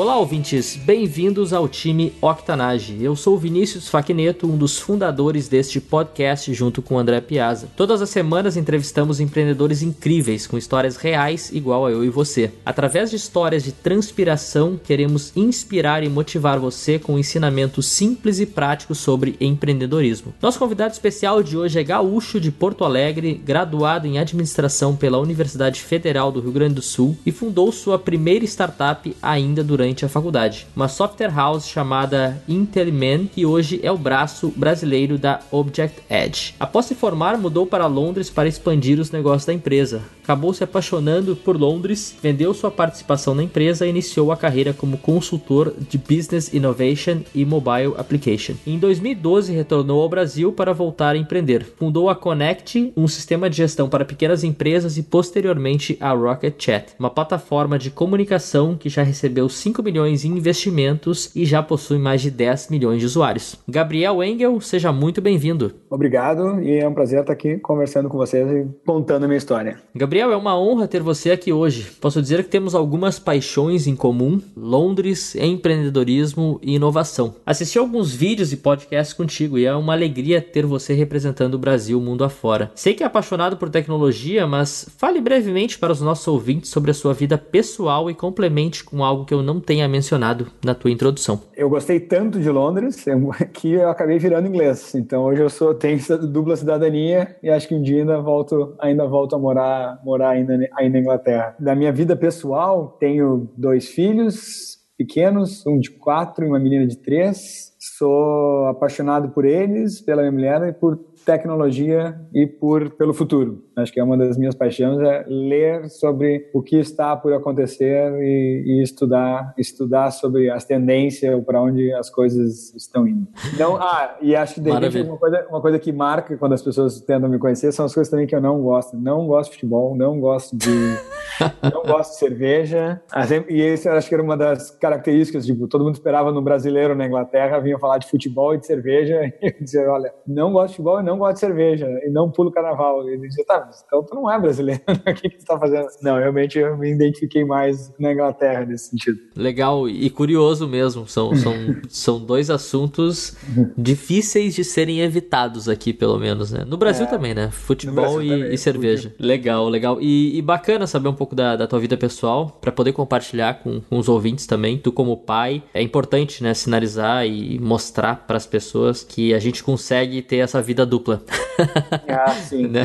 Olá, ouvintes, bem-vindos ao time Octanage. Eu sou Vinícius Faquineto, um dos fundadores deste podcast junto com André Piazza. Todas as semanas entrevistamos empreendedores incríveis com histórias reais, igual a eu e você. Através de histórias de transpiração, queremos inspirar e motivar você com ensinamentos simples e práticos sobre empreendedorismo. Nosso convidado especial de hoje é gaúcho de Porto Alegre, graduado em administração pela Universidade Federal do Rio Grande do Sul e fundou sua primeira startup ainda durante durante a faculdade, uma software house chamada Intelliman, que hoje é o braço brasileiro da Object Edge. Após se formar, mudou para Londres para expandir os negócios da empresa. Acabou se apaixonando por Londres, vendeu sua participação na empresa e iniciou a carreira como consultor de Business Innovation e Mobile Application. Em 2012, retornou ao Brasil para voltar a empreender. Fundou a Connect, um sistema de gestão para pequenas empresas e posteriormente a Rocket Chat, uma plataforma de comunicação que já recebeu 5 milhões em investimentos e já possui mais de 10 milhões de usuários. Gabriel Engel, seja muito bem-vindo. Obrigado e é um prazer estar aqui conversando com vocês e contando a minha história. Gabriel, é uma honra ter você aqui hoje. Posso dizer que temos algumas paixões em comum: Londres, empreendedorismo e inovação. Assisti alguns vídeos e podcasts contigo e é uma alegria ter você representando o Brasil mundo afora. Sei que é apaixonado por tecnologia, mas fale brevemente para os nossos ouvintes sobre a sua vida pessoal e complemente com algo que eu não tenha mencionado na tua introdução. Eu gostei tanto de Londres que eu acabei virando inglês. Então hoje eu sou tenho dupla cidadania e acho que um dia ainda volto ainda volto a morar morar ainda aí na Inglaterra. Da minha vida pessoal tenho dois filhos pequenos, um de quatro e uma menina de três. Sou apaixonado por eles, pela minha mulher e por tecnologia e por pelo futuro. Acho que é uma das minhas paixões é ler sobre o que está por acontecer e, e estudar estudar sobre as tendências para onde as coisas estão indo. Então, ah, e acho que de repente, uma coisa uma coisa que marca quando as pessoas tentam me conhecer são as coisas também que eu não gosto. Não gosto de futebol, não gosto de não gosto de cerveja. E esse eu acho que era uma das características, tipo, todo mundo esperava no brasileiro na Inglaterra vinha falar de futebol e de cerveja e eu dizia, olha, não gosto de futebol e não gosto de cerveja e não pulo carnaval. E ele dizia, tá, então tu não é brasileiro, o que, que tu tá fazendo? Não, realmente eu me identifiquei mais na Inglaterra nesse sentido. Legal e curioso mesmo, são, são, são dois assuntos difíceis de serem evitados aqui, pelo menos, né? No Brasil é, também, né? Futebol e, também, e, cerveja. Legal, legal. E, e, bacana saber um pouco da, da tua vida pessoal, para poder compartilhar com, com os ouvintes também. Tu como pai, é importante, né, sinalizar e mostrar para as pessoas que a gente consegue ter essa vida dupla. Ah, sim. né?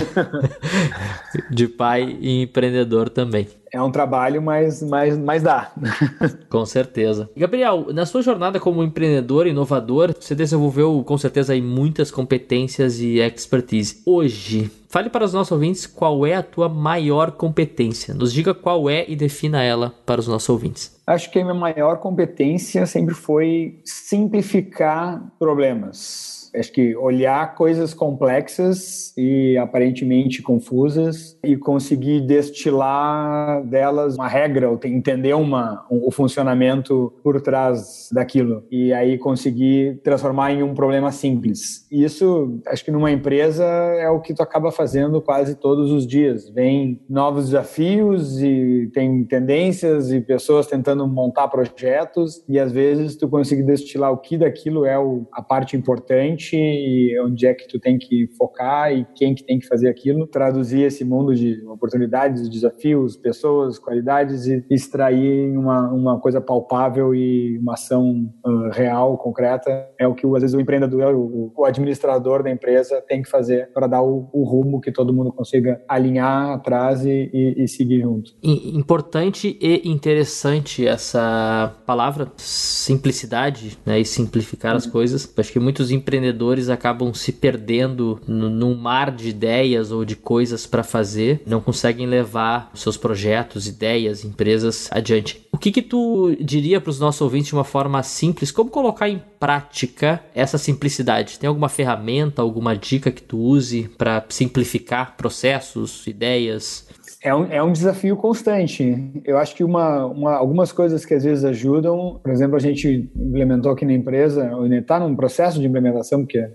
De pai e empreendedor também. É um trabalho, mas, mas, mas dá. com certeza. Gabriel, na sua jornada como empreendedor, inovador, você desenvolveu com certeza aí muitas competências e expertise. Hoje, fale para os nossos ouvintes qual é a tua maior competência. Nos diga qual é e defina ela para os nossos ouvintes. Acho que a minha maior competência sempre foi simplificar problemas acho que olhar coisas complexas e aparentemente confusas e conseguir destilar delas uma regra, ou entender uma, o funcionamento por trás daquilo e aí conseguir transformar em um problema simples. Isso, acho que numa empresa é o que tu acaba fazendo quase todos os dias. Vem novos desafios e tem tendências e pessoas tentando montar projetos e às vezes tu consegue destilar o que daquilo é a parte importante e onde é que tu tem que focar e quem que tem que fazer aquilo, traduzir esse mundo de oportunidades, desafios, pessoas, qualidades e extrair uma, uma coisa palpável e uma ação uh, real, concreta, é o que às vezes o empreendedor, o, o administrador da empresa tem que fazer para dar o, o, rumo que todo mundo consiga alinhar atrás e, e, e seguir junto. Importante e interessante essa palavra simplicidade né, e simplificar as uhum. coisas. Acho que muitos empreendedores empreendedores acabam se perdendo num mar de ideias ou de coisas para fazer, não conseguem levar seus projetos, ideias, empresas adiante. O que que tu diria para os nossos ouvintes de uma forma simples? Como colocar em prática essa simplicidade? Tem alguma ferramenta, alguma dica que tu use para simplificar processos, ideias? É um, é um desafio constante. Eu acho que uma, uma, algumas coisas que às vezes ajudam, por exemplo, a gente implementou aqui na empresa, está num processo de implementação, porque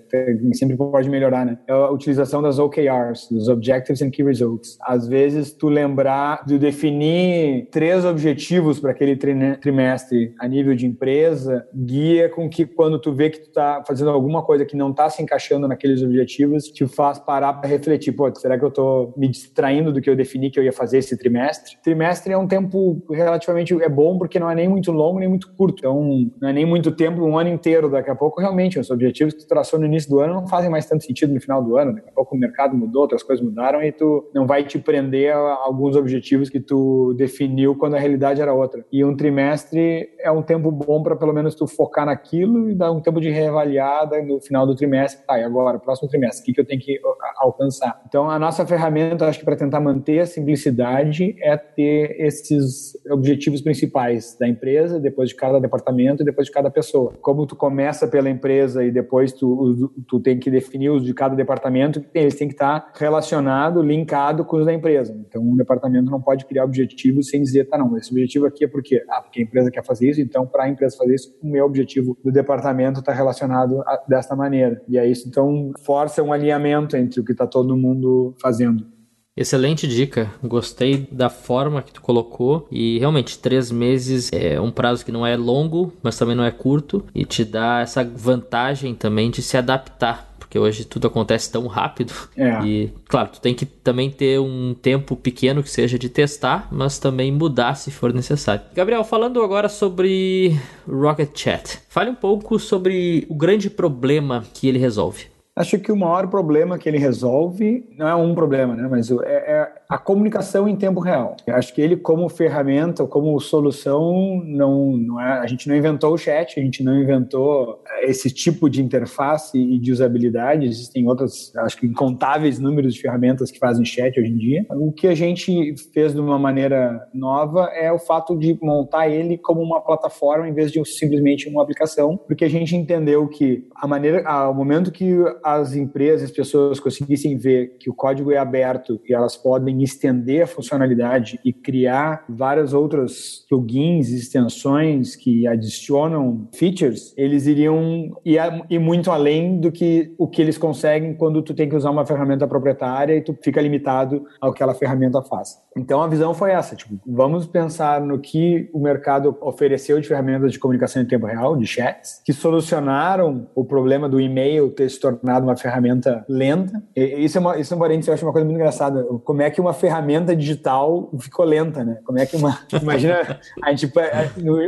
sempre pode melhorar, né? É a utilização das OKRs, dos Objectives and Key Results. Às vezes, tu lembrar de definir três objetivos para aquele trimestre a nível de empresa, guia com que quando tu vê que tu está fazendo alguma coisa que não está se encaixando naqueles objetivos, te faz parar para refletir, pô, será que eu estou me distraindo do que eu defini que eu ia fazer esse trimestre. Trimestre é um tempo relativamente é bom porque não é nem muito longo nem muito curto. Então, não é nem muito tempo, um ano inteiro. Daqui a pouco, realmente, os objetivos que tu traçou no início do ano não fazem mais tanto sentido no final do ano. Daqui a pouco o mercado mudou, outras coisas mudaram e tu não vai te prender a alguns objetivos que tu definiu quando a realidade era outra. E um trimestre é um tempo bom para pelo menos tu focar naquilo e dar um tempo de reavaliada no final do trimestre. Tá, e agora, próximo trimestre, o que, que eu tenho que alcançar? Então, a nossa ferramenta, acho que para tentar manter a simplicidade é ter esses objetivos principais da empresa, depois de cada departamento e depois de cada pessoa. Como tu começa pela empresa e depois tu, tu tem que definir os de cada departamento, eles têm que estar relacionado, linkado com os da empresa. Então, um departamento não pode criar objetivos sem dizer, tá, não, esse objetivo aqui é porque, ah, porque a empresa quer fazer isso, então para a empresa fazer isso, o meu objetivo do departamento está relacionado a, desta maneira. E é isso, então, força um alinhamento entre o que está todo mundo fazendo. Excelente dica, gostei da forma que tu colocou e realmente três meses é um prazo que não é longo, mas também não é curto e te dá essa vantagem também de se adaptar porque hoje tudo acontece tão rápido. É. E, claro, tu tem que também ter um tempo pequeno que seja de testar, mas também mudar se for necessário. Gabriel, falando agora sobre Rocket Chat, fale um pouco sobre o grande problema que ele resolve. Acho que o maior problema que ele resolve não é um problema, né? Mas é, é a comunicação em tempo real. Eu acho que ele, como ferramenta, como solução, não, não é, a gente não inventou o chat, a gente não inventou esse tipo de interface e de usabilidade. Existem outras, acho que incontáveis números de ferramentas que fazem chat hoje em dia. O que a gente fez de uma maneira nova é o fato de montar ele como uma plataforma em vez de simplesmente uma aplicação, porque a gente entendeu que a maneira, ao momento que as empresas, as pessoas conseguissem ver que o código é aberto e elas podem estender a funcionalidade e criar várias outras plugins, extensões que adicionam features, eles iriam ir, muito além do que o que eles conseguem quando tu tem que usar uma ferramenta proprietária e tu fica limitado ao que aquela ferramenta faz. Então a visão foi essa, tipo, vamos pensar no que o mercado ofereceu de ferramentas de comunicação em tempo real, de chats, que solucionaram o problema do e-mail ter se tornado uma ferramenta lenta. E isso é uma, isso é um parênteses, eu acho uma coisa muito engraçada. Como é que uma ferramenta digital ficou lenta, né? Como é que uma. Imagina, a gente,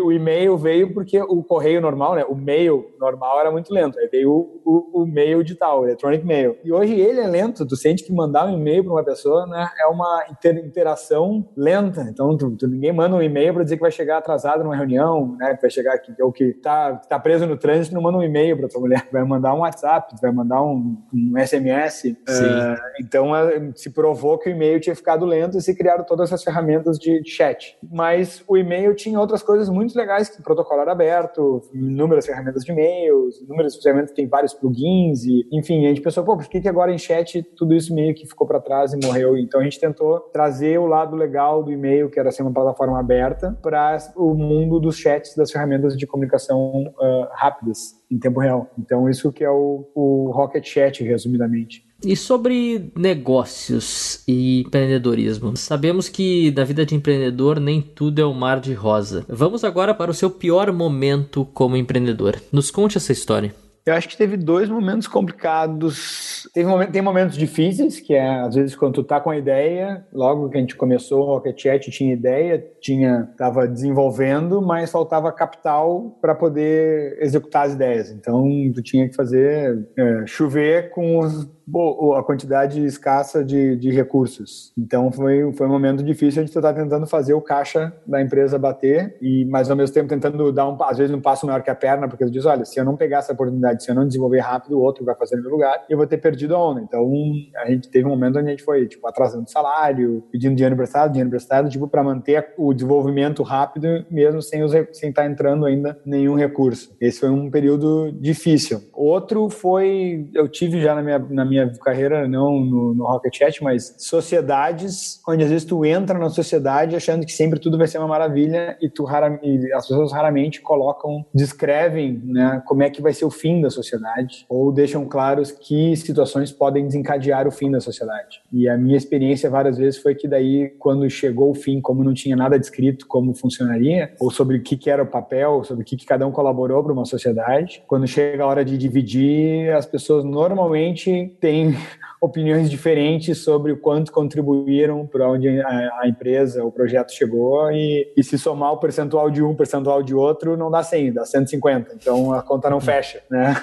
o e-mail veio porque o correio normal, né? O mail normal era muito lento. Aí veio o, o, o mail digital, o electronic mail. E hoje ele é lento. Tu sente que mandar um e-mail para uma pessoa né, é uma inter, interação lenta. Então, tu, tu ninguém manda um e-mail para dizer que vai chegar atrasado numa reunião, né? Que vai chegar aqui, ou que tá, tá preso no trânsito, não manda um e-mail para tua mulher. Vai mandar um WhatsApp, vai mandar um, um SMS. Uh, é, então uh, se provou que o e-mail tinha ficado lento e se criaram todas essas ferramentas de, de chat. Mas o e-mail tinha outras coisas muito legais, que o protocolo era aberto, inúmeras ferramentas de e-mails, inúmeras ferramentas que tem vários plugins, e, enfim, a gente pensou, pô, por que, que agora em chat tudo isso meio que ficou para trás e morreu? Então a gente tentou trazer o lado legal do e-mail, que era ser uma plataforma aberta, para o mundo dos chats, das ferramentas de comunicação uh, rápidas em tempo real. Então, isso que é o, o Rocket Chat, resumidamente. E sobre negócios e empreendedorismo? Sabemos que da vida de empreendedor nem tudo é um mar de rosa. Vamos agora para o seu pior momento como empreendedor. Nos conte essa história. Eu acho que teve dois momentos complicados. Teve moment, tem momentos difíceis, que é às vezes quando tu tá com a ideia, logo que a gente começou o Rocket Chat tinha ideia, tinha tava desenvolvendo, mas faltava capital para poder executar as ideias. Então tu tinha que fazer é, chover com os a quantidade escassa de, de recursos. Então foi, foi um momento difícil, a gente estar tentando fazer o caixa da empresa bater, e mas ao mesmo tempo tentando dar, um, às vezes, um passo maior que a perna, porque ele diz, olha, se eu não pegar essa oportunidade, se eu não desenvolver rápido, o outro vai fazer no meu lugar, e eu vou ter perdido a onda. Então a gente teve um momento onde a gente foi, tipo, atrasando salário, pedindo dinheiro emprestado, dinheiro emprestado, tipo, para manter o desenvolvimento rápido, mesmo sem, os, sem estar entrando ainda nenhum recurso. Esse foi um período difícil. Outro foi, eu tive já na minha, na minha carreira, não no, no Rocket Chat, mas sociedades, onde às vezes tu entra na sociedade achando que sempre tudo vai ser uma maravilha e tu e as pessoas raramente colocam, descrevem, né, como é que vai ser o fim da sociedade ou deixam claros que situações podem desencadear o fim da sociedade. E a minha experiência várias vezes foi que daí quando chegou o fim, como não tinha nada descrito como funcionaria ou sobre o que, que era o papel, sobre o que, que cada um colaborou para uma sociedade, quando chega a hora de dividir, as pessoas normalmente têm opiniões diferentes sobre o quanto contribuíram para onde a, empresa, o projeto chegou e, e, se somar o percentual de um, o percentual de outro, não dá 100, dá 150. Então a conta não fecha, né?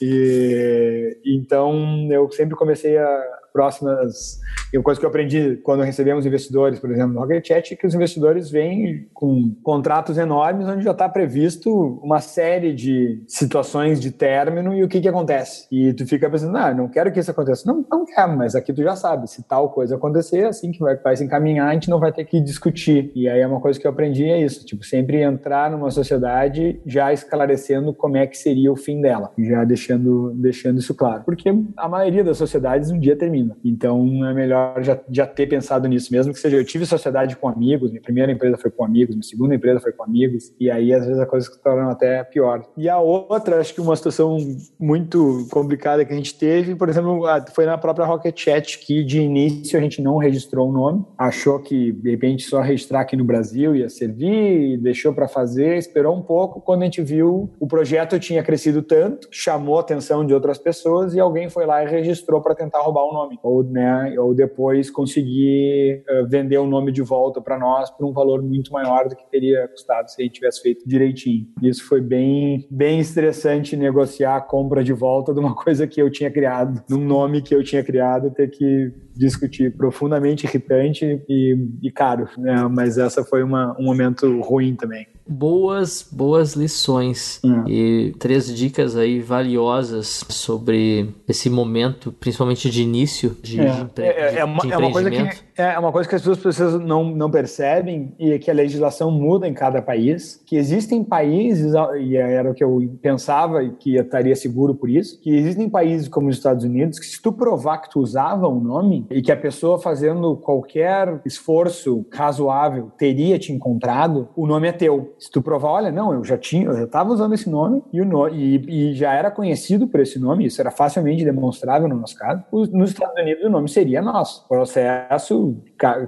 E, então eu sempre comecei a próximas. E uma coisa que eu aprendi quando recebemos investidores, por exemplo, no Rocket Chat, é que os investidores vêm com contratos enormes onde já está previsto uma série de situações de término e o que, que acontece. E tu fica pensando, ah, não quero que isso aconteça. Não, não quero, mas aqui tu já sabe, se tal coisa acontecer, assim que vai, vai se encaminhar, a gente não vai ter que discutir. E aí é uma coisa que eu aprendi, é isso, tipo, sempre entrar numa sociedade já esclarecendo como é que seria o fim dela, já deixando, deixando isso claro. Porque a maioria das sociedades um dia termina. Então é melhor já, já ter pensado nisso, mesmo que seja. Eu tive sociedade com amigos, minha primeira empresa foi com amigos, minha segunda empresa foi com amigos, e aí às vezes a coisa se torna até pior. E a outra, acho que uma situação muito complicada que a gente teve, por exemplo, foi na própria Rocket Chat, que de início a gente não registrou o nome, achou que de repente só registrar aqui no Brasil ia servir, deixou para fazer, esperou um pouco. Quando a gente viu, o projeto tinha crescido tanto, chamou a atenção de outras pessoas e alguém foi lá e registrou para tentar roubar o nome ou, né, ou depois conseguir uh, vender o nome de volta para nós por um valor muito maior do que teria custado se a gente tivesse feito direitinho. Isso foi bem, bem estressante negociar a compra de volta de uma coisa que eu tinha criado, de um nome que eu tinha criado, ter que discutir profundamente irritante e, e caro, né? Mas essa foi uma, um momento ruim também boas, boas lições hum. e três dicas aí valiosas sobre esse momento, principalmente de início de, é. de, é, é, uma, de é uma coisa que é uma coisa que as pessoas não, não percebem e é que a legislação muda em cada país, que existem países e era o que eu pensava que estaria seguro por isso, que existem países como os Estados Unidos que se tu provar que tu usava um nome e que a pessoa fazendo qualquer esforço razoável teria te encontrado, o nome é teu se tu provar, olha, não, eu já tinha, eu já estava usando esse nome e, o no, e, e, já era conhecido por esse nome, isso era facilmente demonstrável no nosso caso, nos Estados Unidos o nome seria nosso. Processo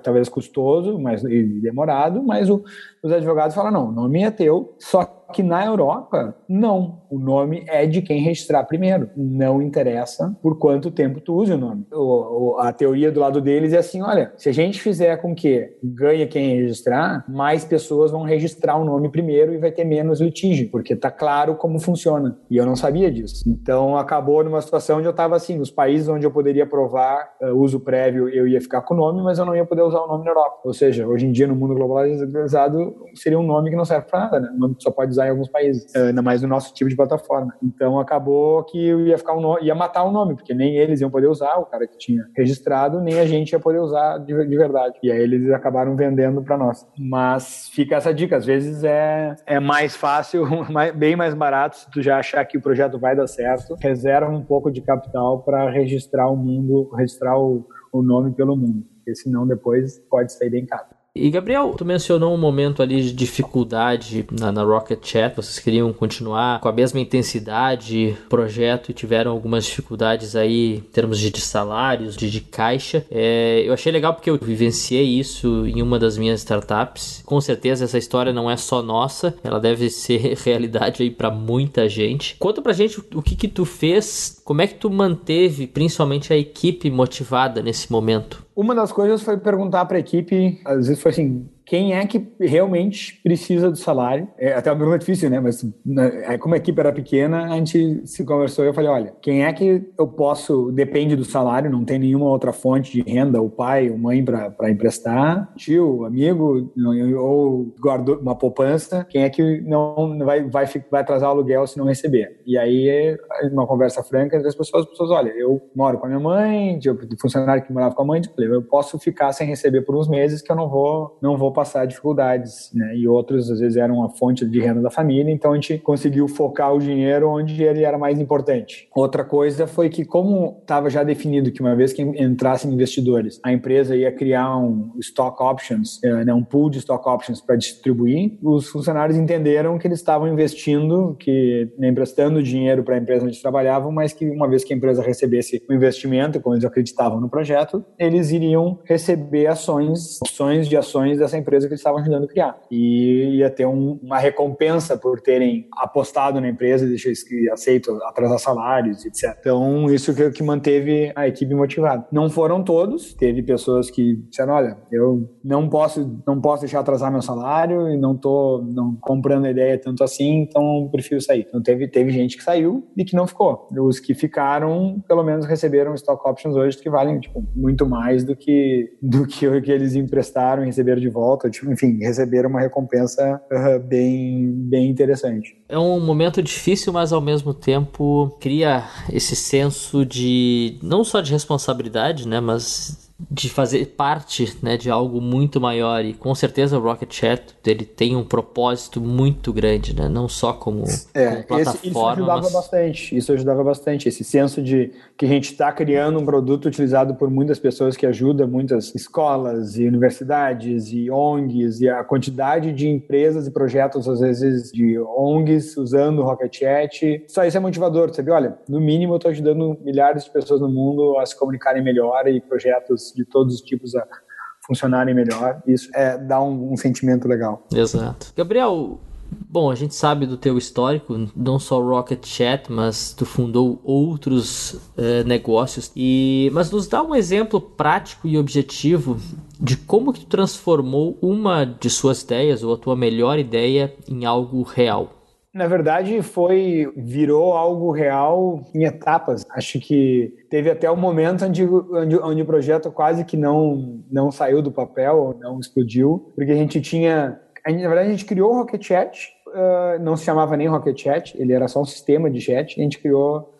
talvez custoso mas, e demorado, mas o, os advogados falam, não, o nome é teu, só que na Europa, não. O nome é de quem registrar primeiro. Não interessa por quanto tempo tu use o nome. O, o, a teoria do lado deles é assim, olha, se a gente fizer com que ganhe quem registrar, mais pessoas vão registrar o nome primeiro e vai ter menos litígio, porque tá claro como funciona. E eu não sabia disso. Então acabou numa situação onde eu estava assim, os países onde eu poderia provar uh, uso prévio, eu ia ficar com o nome, mas eu não ia poder usar o nome na Europa. Ou seja, hoje em dia no mundo globalizado seria um nome que não serve para nada, né? Um nome que só pode usar em alguns países, eh, ainda mais no nosso tipo de plataforma. Então acabou que ia ficar um ia matar o nome, porque nem eles iam poder usar, o cara que tinha registrado, nem a gente ia poder usar de, de verdade. E aí eles acabaram vendendo para nós. Mas fica essa dica, às vezes é, é mais fácil, bem mais barato, se tu já achar que o projeto vai dar certo, reserva um pouco de capital para registrar o mundo, registrar o, o nome pelo mundo, porque senão depois pode sair bem caro. E Gabriel, tu mencionou um momento ali de dificuldade na, na, Rocket Chat, vocês queriam continuar com a mesma intensidade, projeto e tiveram algumas dificuldades aí em termos de, de salários, de, de caixa. É, eu achei legal porque eu vivenciei isso em uma das minhas startups. Com certeza essa história não é só nossa, ela deve ser realidade aí para muita gente. Conta pra gente o que que tu fez, como é que tu manteve principalmente a equipe motivada nesse momento? Uma das coisas foi perguntar para a equipe, às vezes foi assim, quem é que realmente precisa do salário? É até uma pergunta difícil, né? Mas né, como a equipe era pequena, a gente se conversou e eu falei, olha, quem é que eu posso, depende do salário, não tem nenhuma outra fonte de renda, o pai, ou mãe para emprestar, tio, amigo, ou guardou uma poupança, quem é que não vai, vai, vai atrasar o aluguel se não receber? E aí, uma conversa franca as pessoas, as pessoas, olha, eu moro com a minha mãe, de funcionário que morava com a mãe, eu posso ficar sem receber por uns meses que eu não vou, não vou passar dificuldades, né? E outros, às vezes, eram a fonte de renda da família, então a gente conseguiu focar o dinheiro onde ele era mais importante. Outra coisa foi que, como estava já definido que uma vez que entrassem investidores, a empresa ia criar um stock options, eh, né, um pool de stock options para distribuir, os funcionários entenderam que eles estavam investindo, que né, emprestando dinheiro para a empresa onde trabalhavam, mas que uma vez que a empresa recebesse o investimento, como eles acreditavam no projeto, eles iriam receber ações, opções de ações dessa empresa que eles estavam ajudando a criar. E ia ter um, uma recompensa por terem apostado na empresa e deixar aceito atrasar salários, etc. Então, isso que, que manteve a equipe motivada. Não foram todos, teve pessoas que disseram, olha, eu não posso, não posso deixar atrasar meu salário e não tô não comprando a ideia tanto assim, então prefiro sair. Então, teve, teve gente que saiu e que não ficou. Os que ficaram, pelo menos receberam stock options hoje que valem, tipo, muito mais do que, do que que eles emprestaram e receberam de volta. Tipo, enfim, receberam uma recompensa uh, bem, bem interessante. É um momento difícil, mas ao mesmo tempo cria esse senso de não só de responsabilidade, né, mas de fazer parte né, de algo muito maior e com certeza o Rocket Chat ele tem um propósito muito grande, né? não só como, é, como plataforma. Esse, isso ajudava mas... bastante, isso ajudava bastante, esse senso de que a gente está criando um produto utilizado por muitas pessoas que ajuda muitas escolas e universidades e ONGs e a quantidade de empresas e projetos às vezes de ONGs usando o Rocket Chat, só isso é motivador, sabe? Olha, no mínimo eu estou ajudando milhares de pessoas no mundo a se comunicarem melhor e projetos de todos os tipos a funcionarem melhor. Isso é dá um, um sentimento legal. Exato. Gabriel, Bom, a gente sabe do teu histórico, não só Rocket Chat, mas tu fundou outros uh, negócios. E mas nos dá um exemplo prático e objetivo de como que tu transformou uma de suas ideias ou a tua melhor ideia em algo real. Na verdade, foi virou algo real em etapas. Acho que teve até o um momento onde, onde, onde, o projeto quase que não não saiu do papel, não explodiu, porque a gente tinha, na verdade, a gente criou o Rocket Chat, uh, não se chamava nem Rocket Chat, ele era só um sistema de chat. A gente criou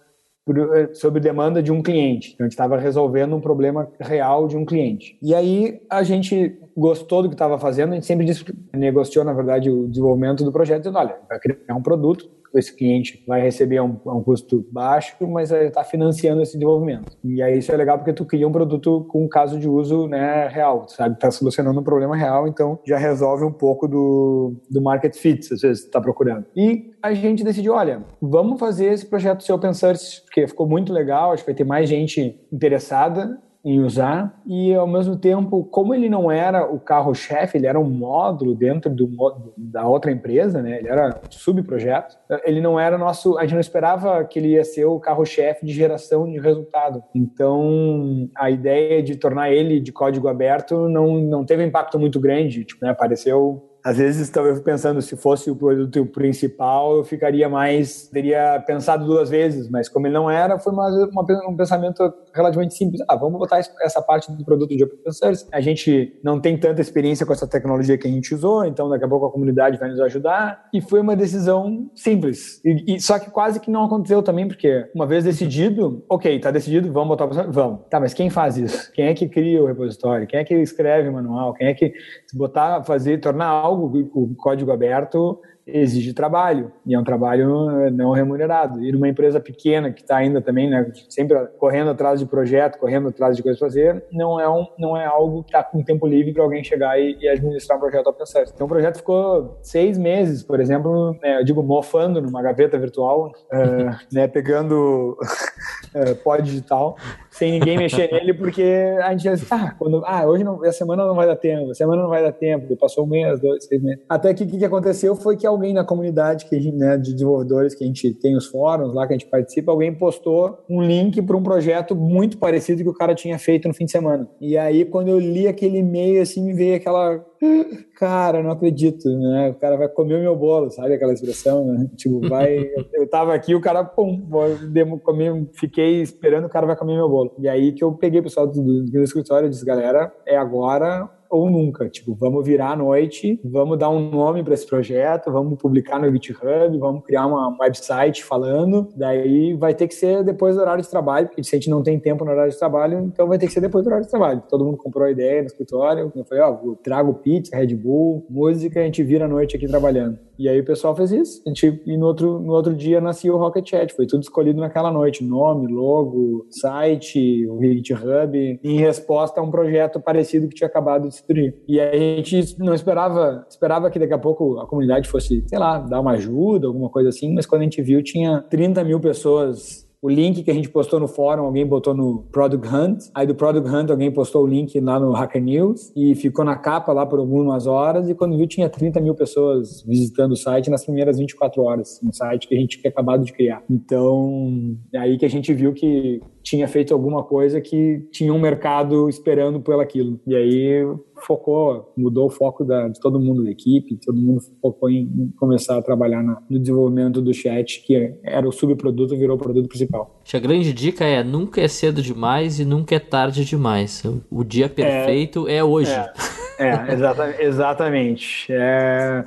por, sob demanda de um cliente. Então, a gente estava resolvendo um problema real de um cliente. E aí a gente gostou do que estava fazendo, a gente sempre disse, negociou, na verdade, o desenvolvimento do projeto, dizendo, olha, vai criar um produto, esse cliente vai receber um, um custo baixo, mas está financiando esse desenvolvimento. E aí isso é legal porque tu cria um produto com um caso de uso né, real, sabe? Está solucionando um problema real, então já resolve um pouco do, do market fit, às vezes está procurando. E a gente decidiu, olha, vamos fazer esse projeto ser open source, porque ficou muito legal, acho que vai ter mais gente interessada em usar e ao mesmo tempo, como ele não era o carro-chefe, ele era um módulo dentro do, da outra empresa, né? Ele era subprojeto. Ele não era nosso, a gente não esperava que ele ia ser o carro-chefe de geração de resultado. Então, a ideia de tornar ele de código aberto não não teve impacto muito grande, tipo, né? Apareceu às vezes estava pensando se fosse o produto principal, eu ficaria mais, teria pensado duas vezes, mas como ele não era, foi mais um pensamento relativamente simples. Ah, vamos botar essa parte do produto de open source. A gente não tem tanta experiência com essa tecnologia que a gente usou, então daqui a pouco a comunidade vai nos ajudar. E foi uma decisão simples. E, e só que quase que não aconteceu também, porque uma vez decidido, ok, tá decidido, vamos botar o Vamos. Tá, mas quem faz isso? Quem é que cria o repositório? Quem é que escreve o manual? Quem é que botar, fazer, tornar algo, o código aberto exige trabalho, e é um trabalho eh, não remunerado. E numa empresa pequena que está ainda também, né, sempre correndo atrás de projeto, correndo atrás de coisas fazer, não é, um, não é algo que está com tempo livre para alguém chegar e, e, administrar um projeto open source. Então o projeto ficou seis meses, por exemplo, né, eu digo mofando numa gaveta virtual, uh, né, pegando uh, pó digital, sem ninguém mexer nele, porque a gente já ah, quando, ah, hoje não, a semana não vai dar tempo, a semana não vai dar tempo, passou um mês, dois, seis meses. Até que o que aconteceu foi que alguém na comunidade que gente, né, de desenvolvedores que a gente tem os fóruns lá que a gente participa, alguém postou um link para um projeto muito parecido que o cara tinha feito no fim de semana. E aí, quando eu li aquele e-mail, assim, me veio aquela Cara, não acredito, né? O cara vai comer o meu bolo, sabe aquela expressão, né? Tipo, vai. eu tava aqui, o cara, pum, comer, fiquei esperando, o cara vai comer meu bolo. E aí que eu peguei o pessoal do, do, do escritório e disse, galera, é agora ou nunca. Tipo, vamos virar à noite, vamos dar um nome para esse projeto, vamos publicar no GitHub, vamos criar uma website falando. Daí vai ter que ser depois do horário de trabalho, porque se a gente não tem tempo no horário de trabalho, então vai ter que ser depois do horário de trabalho. Todo mundo comprou a ideia no escritório. Eu falei, ó, oh, trago pizza, Red Bull, música, a gente vira a noite aqui trabalhando. E aí o pessoal fez isso. A gente, e no outro, no outro dia nasceu o Rocket Chat. Foi tudo escolhido naquela noite. Nome, logo, site, o GitHub, em resposta a um projeto parecido que tinha acabado de destruir. E aí a gente não esperava, esperava que daqui a pouco a comunidade fosse, sei lá, dar uma ajuda, alguma coisa assim, mas quando a gente viu, tinha 30 mil pessoas o link que a gente postou no fórum, alguém botou no Product Hunt. Aí do Product Hunt, alguém postou o link lá no Hacker News e ficou na capa lá por algumas horas. E quando viu, tinha 30 mil pessoas visitando o site nas primeiras 24 horas. Um site que a gente tinha acabado de criar. Então, é aí que a gente viu que tinha feito alguma coisa que tinha um mercado esperando por aquilo. E aí focou, mudou o foco da, de todo mundo da equipe, todo mundo focou em começar a trabalhar na, no desenvolvimento do chat, que era o subproduto, virou o produto principal. A grande dica é nunca é cedo demais e nunca é tarde demais. O dia perfeito é, é hoje. É. É, exata, exatamente. É,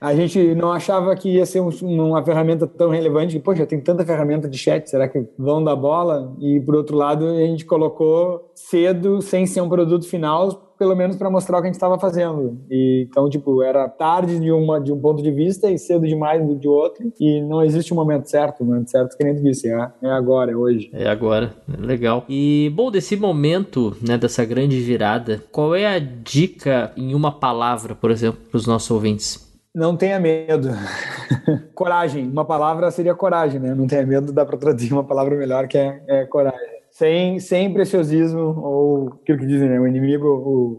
a gente não achava que ia ser um, uma ferramenta tão relevante. Poxa, tem tanta ferramenta de chat, será que vão dar bola? E, por outro lado, a gente colocou cedo, sem ser um produto final, pelo menos para mostrar o que a gente estava fazendo. E, então, tipo, era tarde de, uma, de um ponto de vista e cedo demais de outro. E não existe um momento certo. O momento certo, que nem disse, é, é agora, é hoje. É agora. Legal. E, bom, desse momento, né, dessa grande virada, qual é a dica em uma palavra, por exemplo, para os nossos ouvintes? Não tenha medo. coragem. Uma palavra seria coragem, né? Não tenha medo, dá para traduzir uma palavra melhor que é, é coragem sem, sem preciosismo, ou aquilo que dizem, né? O inimigo,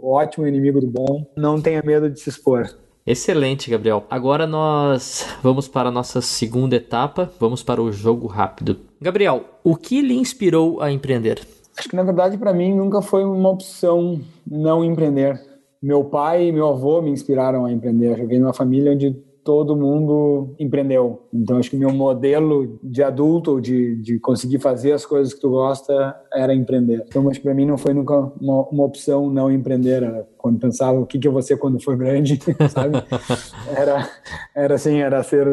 o ótimo inimigo do bom. Não tenha medo de se expor. Excelente, Gabriel. Agora nós vamos para a nossa segunda etapa, vamos para o jogo rápido. Gabriel, o que lhe inspirou a empreender? Acho que na verdade para mim nunca foi uma opção não empreender. Meu pai e meu avô me inspiraram a empreender. Eu venho numa família onde todo mundo empreendeu. Então, acho que meu modelo de adulto, de, de conseguir fazer as coisas que tu gosta, era empreender. Então, acho que para mim não foi nunca uma, uma opção não empreender. Quando pensava o que, que eu vou ser quando for grande, sabe? Era, era assim, era ser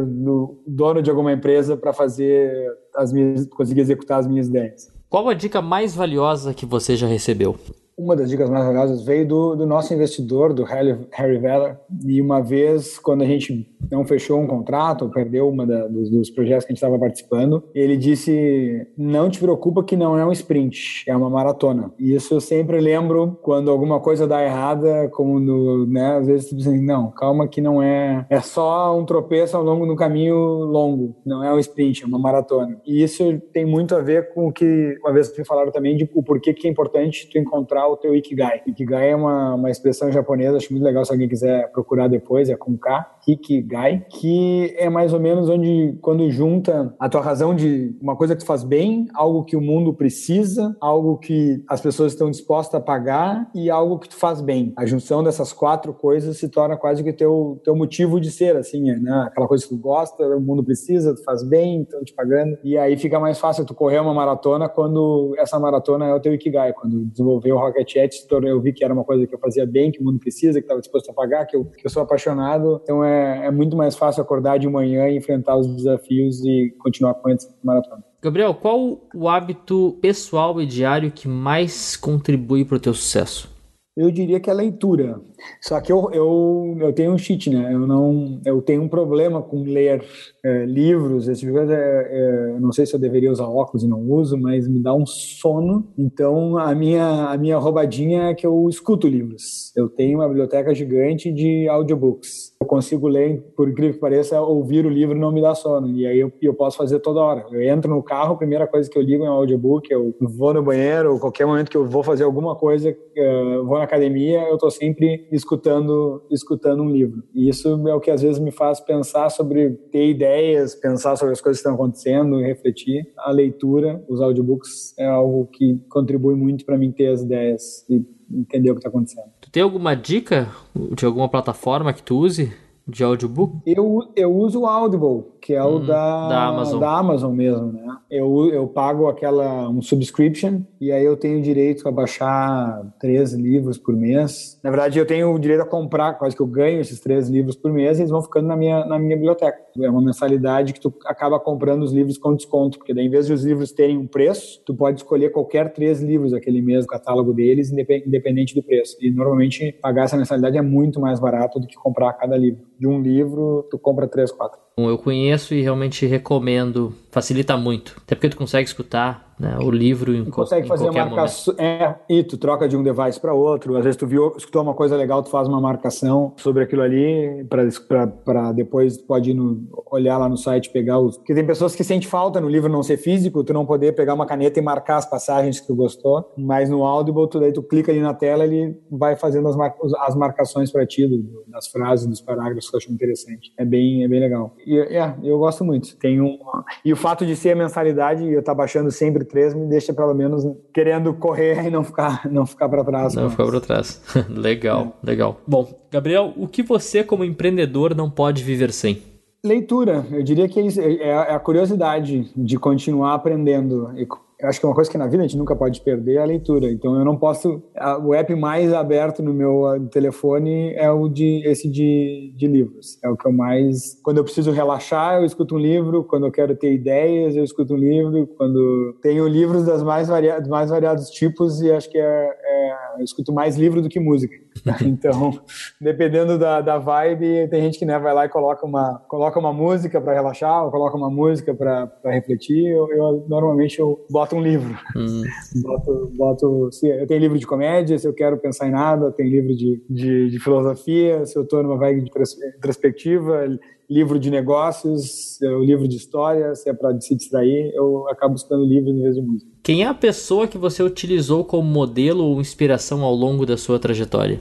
dono de alguma empresa para fazer as minhas, conseguir executar as minhas ideias. Qual a dica mais valiosa que você já recebeu? Uma das dicas mais valiosas veio do, do nosso investidor, do Harry, Harry Veller. E uma vez, quando a gente não fechou um contrato, ou perdeu uma da, dos, dos, projetos que a gente estava participando, ele disse: Não te preocupa que não é um sprint, é uma maratona. E isso eu sempre lembro quando alguma coisa dá errada, como no, né, às vezes tu diz assim, não, calma que não é, é só um tropeço ao longo do caminho longo, não é um sprint, é uma maratona. E isso tem muito a ver com o que uma vez me falaram também de o porquê que é importante tu encontrar o teu Ikigai. Ikigai é uma, uma expressão japonesa, acho muito legal se alguém quiser procurar depois, é com K, Ikigai, que é mais ou menos onde, quando junta a tua razão de uma coisa que tu faz bem, algo que o mundo precisa, algo que as pessoas estão dispostas a pagar e algo que tu faz bem. A junção dessas quatro coisas se torna quase que teu, teu motivo de ser, assim, né? Aquela coisa que tu gosta, o mundo precisa, tu faz bem, estão te pagando. E aí fica mais fácil tu correr uma maratona quando essa maratona é o teu Ikigai, quando desenvolveu o Rocket Chat, eu vi que era uma coisa que eu fazia bem, que o mundo precisa, que estava disposto a pagar, que eu, que eu sou apaixonado. Então é, é muito mais fácil acordar de manhã e enfrentar os desafios e continuar com essa maratona. Gabriel, qual o hábito pessoal e diário que mais contribui para o teu sucesso? Eu diria que é a leitura. Só que eu, eu, eu tenho um cheat, né? Eu não eu tenho um problema com ler é, livros, esse tipo. É, é, não sei se eu deveria usar óculos e não uso, mas me dá um sono. Então a minha a minha roubadinha é que eu escuto livros. Eu tenho uma biblioteca gigante de audiobooks eu consigo ler, por incrível que pareça, ouvir o livro não me dá sono. E aí eu, eu posso fazer toda hora. Eu entro no carro, a primeira coisa que eu ligo é um audiobook, eu vou no banheiro, qualquer momento que eu vou fazer alguma coisa, uh, vou na academia, eu estou sempre escutando, escutando um livro. E isso é o que às vezes me faz pensar sobre ter ideias, pensar sobre as coisas que estão acontecendo e refletir. A leitura, os audiobooks, é algo que contribui muito para mim ter as ideias e entender o que está acontecendo tem alguma dica de alguma plataforma que tu use de audiobook? Eu, eu uso o Audible, que é o Hum, da, da Amazon. da Amazon mesmo, né? Eu, eu pago aquela um subscription e aí eu tenho direito a baixar três livros por mês. Na verdade, eu tenho o direito a comprar, quase que eu ganho esses três livros por mês e eles vão ficando na minha, na minha biblioteca. É uma mensalidade que tu acaba comprando os livros com desconto, porque daí, em vez de os livros terem um preço, tu pode escolher qualquer três livros aquele mês, o catálogo deles, indepe- independente do preço. E normalmente pagar essa mensalidade é muito mais barato do que comprar cada livro. De um livro, tu compra três, quatro. Eu conheço e realmente recomendo. Facilita muito. Até porque tu consegue escutar né, o livro em, Tu co- consegue em fazer qualquer marcação. É, e tu troca de um device para outro. Às vezes tu viu, escutou uma coisa legal, tu faz uma marcação sobre aquilo ali, para depois tu pode ir no, olhar lá no site, pegar os. Porque tem pessoas que sentem falta no livro não ser físico, tu não poder pegar uma caneta e marcar as passagens que tu gostou. Mas no Audible, tu, daí tu clica ali na tela, ele vai fazendo as, mar- as marcações para ti, do- das frases, dos parágrafos que eu acho interessante. É bem, é bem legal. E é, eu gosto muito. Tem um, e o fato de ser a mensalidade e eu estar baixando sempre três me deixa pelo menos querendo correr e não ficar, não ficar para trás. Não, com- ficou pra trás. legal, legal. Bom, Gabriel, o que você, como empreendedor, não pode viver sem? Leitura, eu diria que é, isso, é- é a curiosidade de continuar aprendendo. E Eu acho que é uma coisa que na vida a gente nunca pode perder é a leitura. Então eu não posso. a- O app mais aberto no meu ah, telefone é o de esse de, de livros. É o que eu mais. Quando eu preciso relaxar, eu escuto um livro. Quando eu quero ter ideias, eu escuto um livro. Quando tenho livros das mais varia, dos mais variados tipos e acho que é, é- eu escuto mais livro do que música. Então, dependendo da, da vibe, tem gente que né, vai lá e coloca uma, coloca uma música para relaxar, ou coloca uma música para refletir. Eu, eu, normalmente eu boto um livro. Hum, Boto, boto, se eu tenho livro de comédia, se eu quero pensar em nada, tem livro de, de, de filosofia, se eu estou numa vibe de pers- introspectiva, livro de negócios, o livro de história, se é para se distrair, eu acabo escutando livro em vez de música. Quem é a pessoa que você utilizou como modelo ou inspiração ao longo da sua trajetória?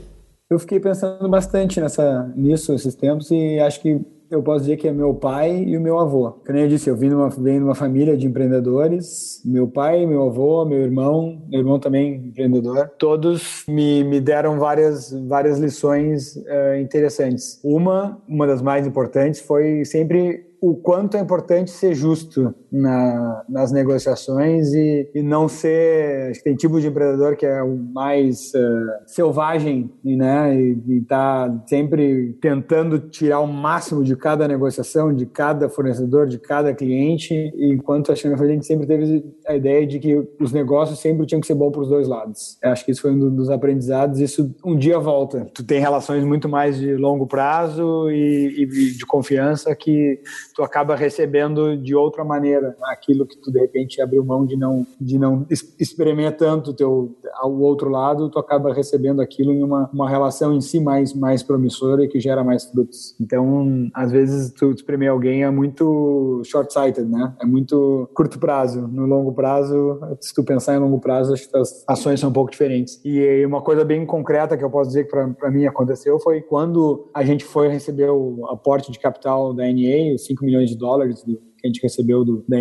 Eu fiquei pensando bastante nessa, nisso esses tempos e acho que eu posso dizer que é meu pai e o meu avô. Como eu disse, eu vim venho numa família de empreendedores. Meu pai, meu avô, meu irmão, meu irmão também empreendedor. Todos me, me deram várias, várias lições eh, interessantes. Uma, uma das mais importantes, foi sempre o quanto é importante ser justo na, nas negociações e, e não ser. Acho que tem tipo de empreendedor que é o mais eh, selvagem né, e está sempre tentando tirar o máximo de cada negociação, de cada fornecedor, de cada cliente, enquanto acho que a gente sempre teve a ideia de que os negócios sempre tinham que ser bom para os dois lados. Eu acho que isso foi um dos aprendizados. Isso um dia volta. Tu tem relações muito mais de longo prazo e, e de confiança que tu acaba recebendo de outra maneira aquilo que tu de repente abriu mão de não de não es- espremer tanto o teu ao outro lado tu acaba recebendo aquilo em uma, uma relação em si mais mais promissora e que gera mais frutos. Então às vezes tu espremer alguém é muito short-sighted né? É muito curto prazo. No longo prazo se tu pensar em longo prazo acho que as ações são um pouco diferentes. E uma coisa bem concreta que eu posso dizer que para mim aconteceu foi quando a gente foi receber o aporte de capital da NA, os 5 milhões de dólares do, que a gente recebeu do, da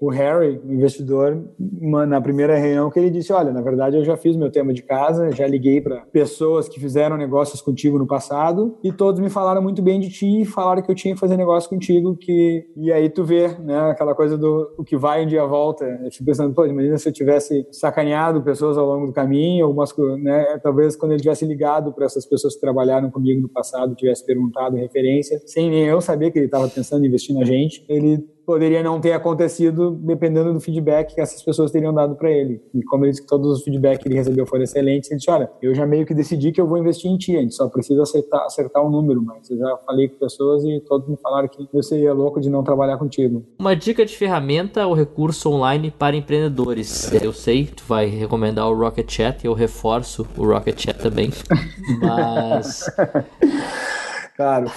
o Harry, o investidor, na primeira reunião que ele disse, olha, na verdade eu já fiz meu tema de casa, já liguei para pessoas que fizeram negócios contigo no passado e todos me falaram muito bem de ti e falaram que eu tinha que fazer negócio contigo, que e aí tu vê, né, aquela coisa do o que vai um dia volta. Eu fico pensando, pô, imagina se eu tivesse sacaneado pessoas ao longo do caminho, algumas, né, talvez quando ele tivesse ligado para essas pessoas que trabalharam comigo no passado, tivesse perguntado referência, sem nem eu saber que ele estava pensando em investir na gente, ele poderia não ter acontecido dependendo do feedback que essas pessoas teriam dado para ele. E como ele disse que todos os feedbacks que ele recebeu foram excelentes, ele disse, olha, eu já meio que decidi que eu vou investir em ti, a gente só precisa acertar, acertar o número, mas eu já falei com pessoas e todos me falaram que eu seria louco de não trabalhar contigo. Uma dica de ferramenta ou recurso online para empreendedores. Eu sei que tu vai recomendar o Rocket Chat, eu reforço o Rocket Chat também. Mas Claro,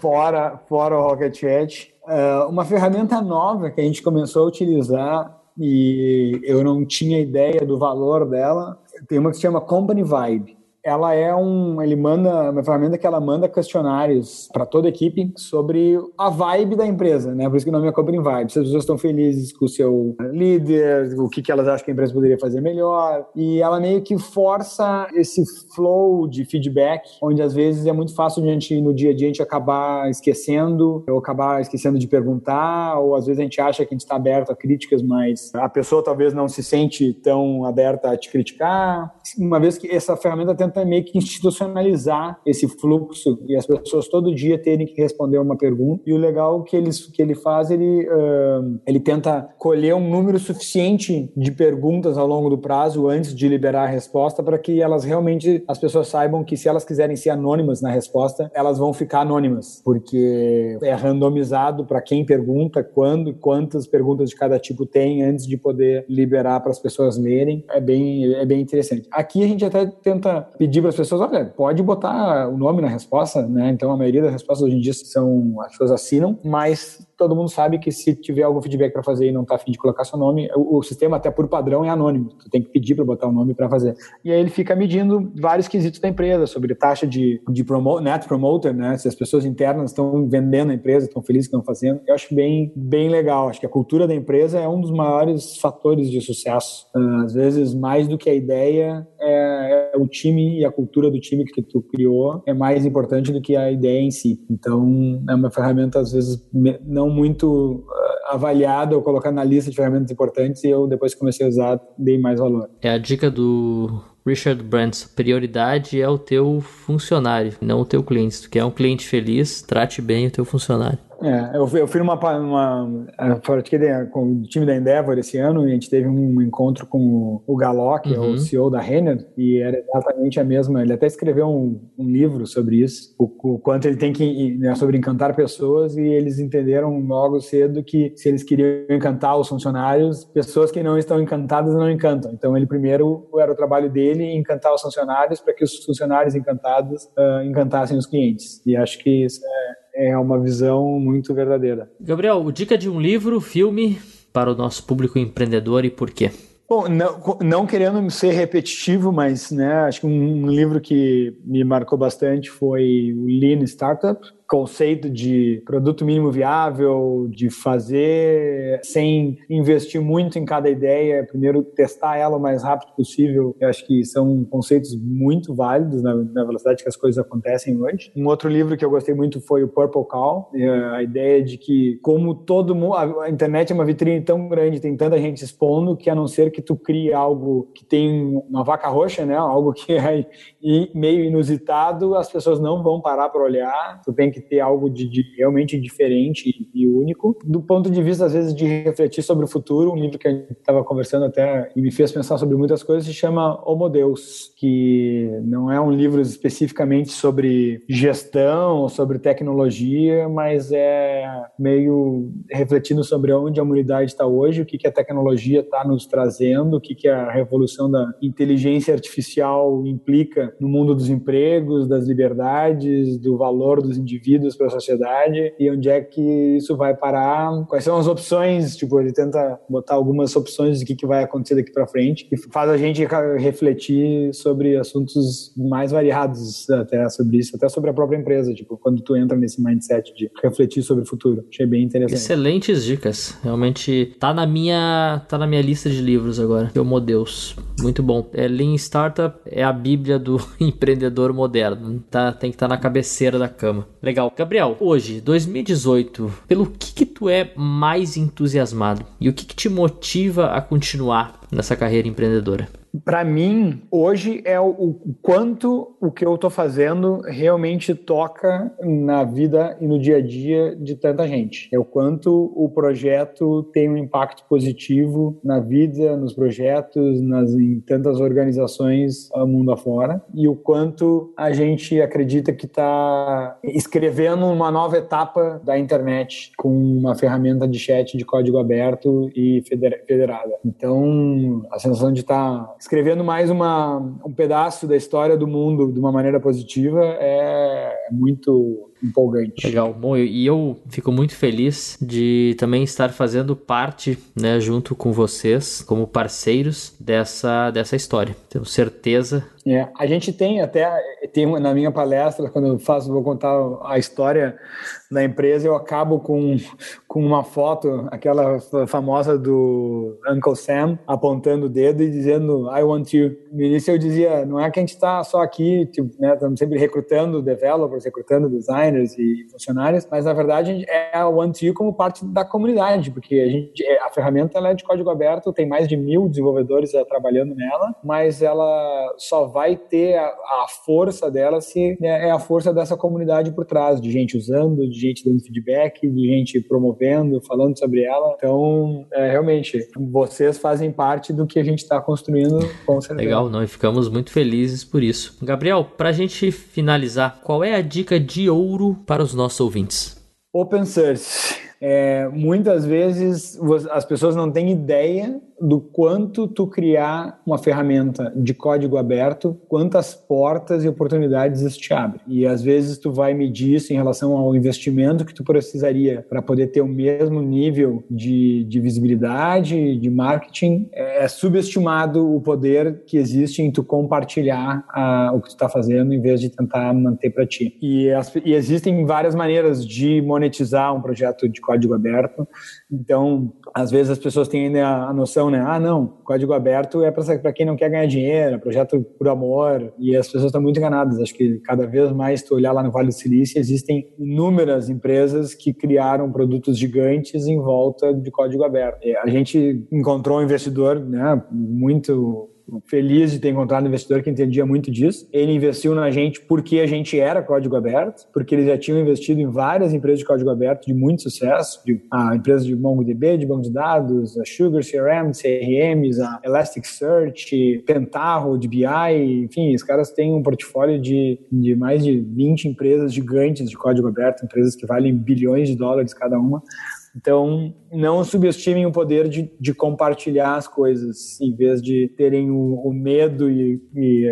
fora, fora o Rocket Chat. É, uma ferramenta nova que a gente começou a utilizar e eu não tinha ideia do valor dela, tem uma que se chama Company Vibe. Ela é um, ele manda uma ferramenta que ela manda questionários para toda a equipe sobre a vibe da empresa, né? Por isso que o nome é Company Vibe. Se as pessoas estão felizes com o seu líder, o que, que elas acham que a empresa poderia fazer melhor. E ela meio que força esse flow de feedback, onde às vezes é muito fácil a gente, no dia a dia, a gente acabar esquecendo, ou acabar esquecendo de perguntar, ou às vezes a gente acha que a gente está aberto a críticas, mas a pessoa talvez não se sente tão aberta a te criticar. Uma vez que essa ferramenta tenta tenta meio que institucionalizar esse fluxo e as pessoas todo dia terem que responder uma pergunta. E o legal que, eles, que ele faz, ele, uh, ele tenta colher um número suficiente de perguntas ao longo do prazo antes de liberar a resposta para que elas realmente, as pessoas saibam que se elas quiserem ser anônimas na resposta, elas vão ficar anônimas, porque é randomizado para quem pergunta, quando e quantas perguntas de cada tipo tem antes de poder liberar para as pessoas lerem. É bem, é bem interessante. Aqui a gente até tenta pedir para as pessoas, olha, pode botar o nome na resposta, né? Então a maioria das respostas hoje em dia são as pessoas assinam, mas todo mundo sabe que se tiver algum feedback para fazer e não está afim de colocar seu nome, o, o, sistema até por padrão é anônimo. Tu tem que pedir para botar o nome para fazer. E aí ele fica medindo vários quesitos da empresa sobre taxa de, de promo, net promoter, né? Se as pessoas internas estão vendendo a empresa, estão felizes que estão fazendo. Eu acho bem bem legal. Acho que a cultura da empresa é um dos maiores fatores de sucesso. Uh, às vezes mais do que a ideia é, é o time e a cultura do time que tu criou é mais importante do que a ideia em si. Então é uma ferramenta às vezes não muito uh, avaliada ou colocada na lista de ferramentas importantes e eu depois que comecei a usar dei mais valor. É a dica do Richard Branson, prioridade é o teu funcionário, não o teu cliente. Se tu quer um cliente feliz, trate bem o teu funcionário. É, eu, eu fui numa uma, com o time da Endeavor esse ano e a gente teve um encontro com o Galó, que uhum. é o CEO da Renner, e era exatamente a mesma. Ele até escreveu um, um livro sobre isso, o, o, quanto ele tem que né, sobre encantar pessoas e eles entenderam logo cedo que se eles queriam encantar os funcionários, pessoas que não estão encantadas não encantam. Então ele primeiro era o trabalho dele encantar os funcionários para que os funcionários encantados uh, encantassem os clientes. E acho que isso é é uma visão muito verdadeira. Gabriel, dica de um livro, filme para o nosso público empreendedor e por quê? Bom, não, não querendo ser repetitivo, mas né, acho que um, um livro que me marcou bastante foi o Lean Startup, conceito de produto mínimo viável, de fazer sem investir muito em cada ideia, primeiro testar ela o mais rápido possível. Eu acho que são conceitos muito válidos na, na velocidade que as coisas acontecem hoje. Um outro livro que eu gostei muito foi o Purple Call, a ideia de que como todo mundo, a internet é uma vitrine tão grande, tem tanta gente expondo que a não ser que tu crie algo que tem uma vaca roxa, né, algo que é meio inusitado, as pessoas não vão parar para olhar. Tu tem que ter algo de, de, realmente diferente e único. Do ponto de vista, às vezes, de refletir sobre o futuro, um livro que a gente estava conversando até e me fez pensar sobre muitas coisas se chama Homo Deus, que não é um livro especificamente sobre gestão sobre tecnologia, mas é meio refletindo sobre onde a humanidade está hoje, o que, que a tecnologia está nos trazendo, o que, que a revolução da inteligência artificial implica no mundo dos empregos, das liberdades, do valor dos indivíduos indivíduos para a sociedade e onde é que isso vai parar, quais são as opções, tipo, ele tenta botar algumas opções de que, que vai acontecer daqui para frente e faz a gente refletir sobre assuntos mais variados até sobre isso, até sobre a própria empresa, tipo, quando tu entra nesse mindset de refletir sobre o futuro. Achei bem interessante. Excelentes dicas. Realmente tá na minha tá na minha lista de livros agora. Homo Deus. Muito bom. É Lean Startup é a bíblia do empreendedor moderno. Tá, tem que estar tá na cabeceira da cama. Legal legal. Gabriel, hoje, 2018, pelo que, que tu é mais entusiasmado? E o que, que te motiva a continuar nessa carreira empreendedora? Para mim, hoje é o, o, quanto o que eu estou fazendo realmente toca na vida e no dia a dia de tanta gente. É o quanto o projeto tem um impacto positivo na vida, nos projetos, nas, em tantas organizações ao mundo afora. E o quanto a gente acredita que está escrevendo uma nova etapa da internet com uma ferramenta de chat de código aberto e federada. Então, a sensação de estar tá escrevendo mais uma, um pedaço da história do mundo de uma maneira positiva é muito empolgante. Legal. Bom, e eu fico muito feliz de também estar fazendo parte, né, junto com vocês, como parceiros dessa, dessa história. Tenho certeza. É, a gente tem até, tem na minha palestra, quando eu faço, vou contar a história da empresa, eu acabo com, com uma foto, aquela famosa do Uncle Sam, apontando o dedo e dizendo, I want you. No início eu dizia, não é que a gente está só aqui, tipo, né, estamos sempre recrutando developers, recrutando designers, designers e funcionários, mas na verdade é a OneTree como parte da comunidade, porque a, gente, é, a ferramenta é de código aberto, tem mais de mil desenvolvedores trabalhando nela, mas ela só vai ter a, a força dela se né, é a força dessa comunidade por trás, de gente usando, de gente dando feedback, de gente promovendo, falando sobre ela. Então, é, realmente, vocês fazem parte do que a gente está construindo com certeza. Legal, nós ficamos muito felizes por isso. Gabriel, para a gente finalizar, qual é a dica de ouro para os nossos ouvintes? Open source. É, muitas vezes as pessoas não têm ideia do quanto tu criar uma ferramenta de código aberto, quantas portas e oportunidades isso te abre. E às vezes tu vai medir isso em relação ao investimento que tu precisaria para poder ter o mesmo nível de, de visibilidade, de marketing. É, é subestimado o poder que existe em tu compartilhar a, o que tu está fazendo em vez de tentar manter para ti. E, as, e existem várias maneiras de monetizar um projeto de código aberto. Então, às vezes as pessoas têm ainda a noção, né? Ah, não, código aberto é para quem não quer ganhar dinheiro, é projeto por amor, e as pessoas estão muito enganadas. Acho que cada vez mais, tu olhar lá no Vale do Silício, existem inúmeras empresas que criaram produtos gigantes em volta de código aberto. A gente encontrou um investidor, né, muito feliz de ter encontrado um investidor que entendia muito disso. Ele investiu na gente porque a gente era código aberto, porque eles já tinham investido em várias empresas de código aberto de muito sucesso, de, a empresa de MongoDB, de banco de dados, a Sugar CRM, CRMs, a Elasticsearch, Pentaho, de BI, enfim, os caras têm um portfólio de, de mais de 20 empresas gigantes de código aberto, empresas que valem bilhões de dólares cada uma, então, não subestimem o poder de, de compartilhar as coisas, em vez de terem o, o medo e, e,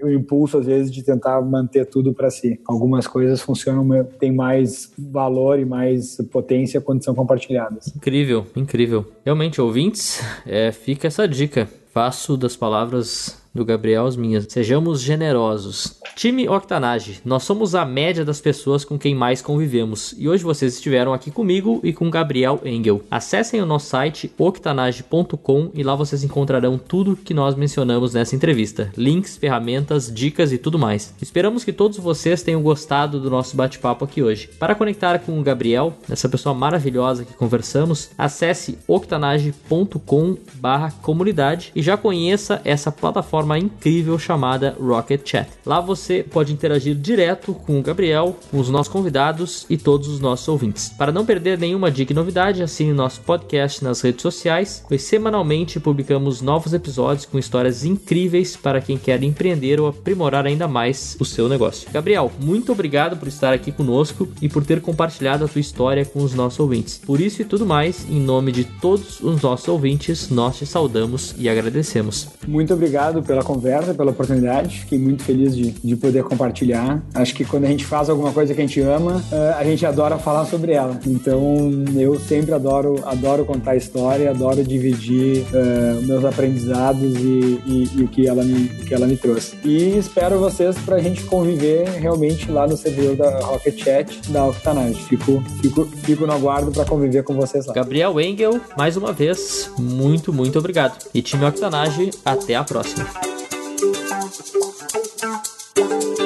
e, o impulso, às vezes, de tentar manter tudo para si. Algumas coisas funcionam, têm mais valor e mais potência quando são compartilhadas. Incrível, incrível. Realmente, ouvintes, é, fica essa dica. Faço das palavras do Gabriel as minhas. Sejamos generosos. Time Octanage, nós somos a média das pessoas com quem mais convivemos e hoje vocês estiveram aqui comigo e com Gabriel Engel. Acessem o nosso site octanage.com e lá vocês encontrarão tudo que nós mencionamos nessa entrevista: links, ferramentas, dicas e tudo mais. Esperamos que todos vocês tenham gostado do nosso bate-papo aqui hoje. Para conectar com o Gabriel, essa pessoa maravilhosa que conversamos, acesse octanage.com/comunidade e já conheça essa plataforma incrível chamada Rocket Chat. Lá você pode interagir direto com o Gabriel, com os nossos convidados e todos os nossos ouvintes. Para não perder nenhuma dica e novidade, assine nosso podcast nas redes sociais, pois semanalmente publicamos novos episódios com histórias incríveis para quem quer empreender ou aprimorar ainda mais o seu negócio. Gabriel, muito obrigado por estar aqui conosco e por ter compartilhado a tua história com os nossos ouvintes. Por isso e tudo mais, em nome de todos os nossos ouvintes, nós te saudamos e agradecemos. Muito obrigado pela conversa, pela oportunidade. Fiquei muito feliz de, de de poder compartilhar. Acho que quando a gente faz alguma coisa que a gente ama, eh, a gente adora falar sobre ela. Então, eu sempre adoro, adoro contar história, adoro dividir uh, meus aprendizados e, e, e, o que ela, me, que ela me trouxe. E espero vocês para a gente conviver realmente lá no servidor da Rocket Chat da Octanage. Fico, fico, fico no aguardo para conviver com vocês lá. Gabriel Engel, mais uma vez, muito, muito obrigado. E time Octanage, até a próxima. Thank you.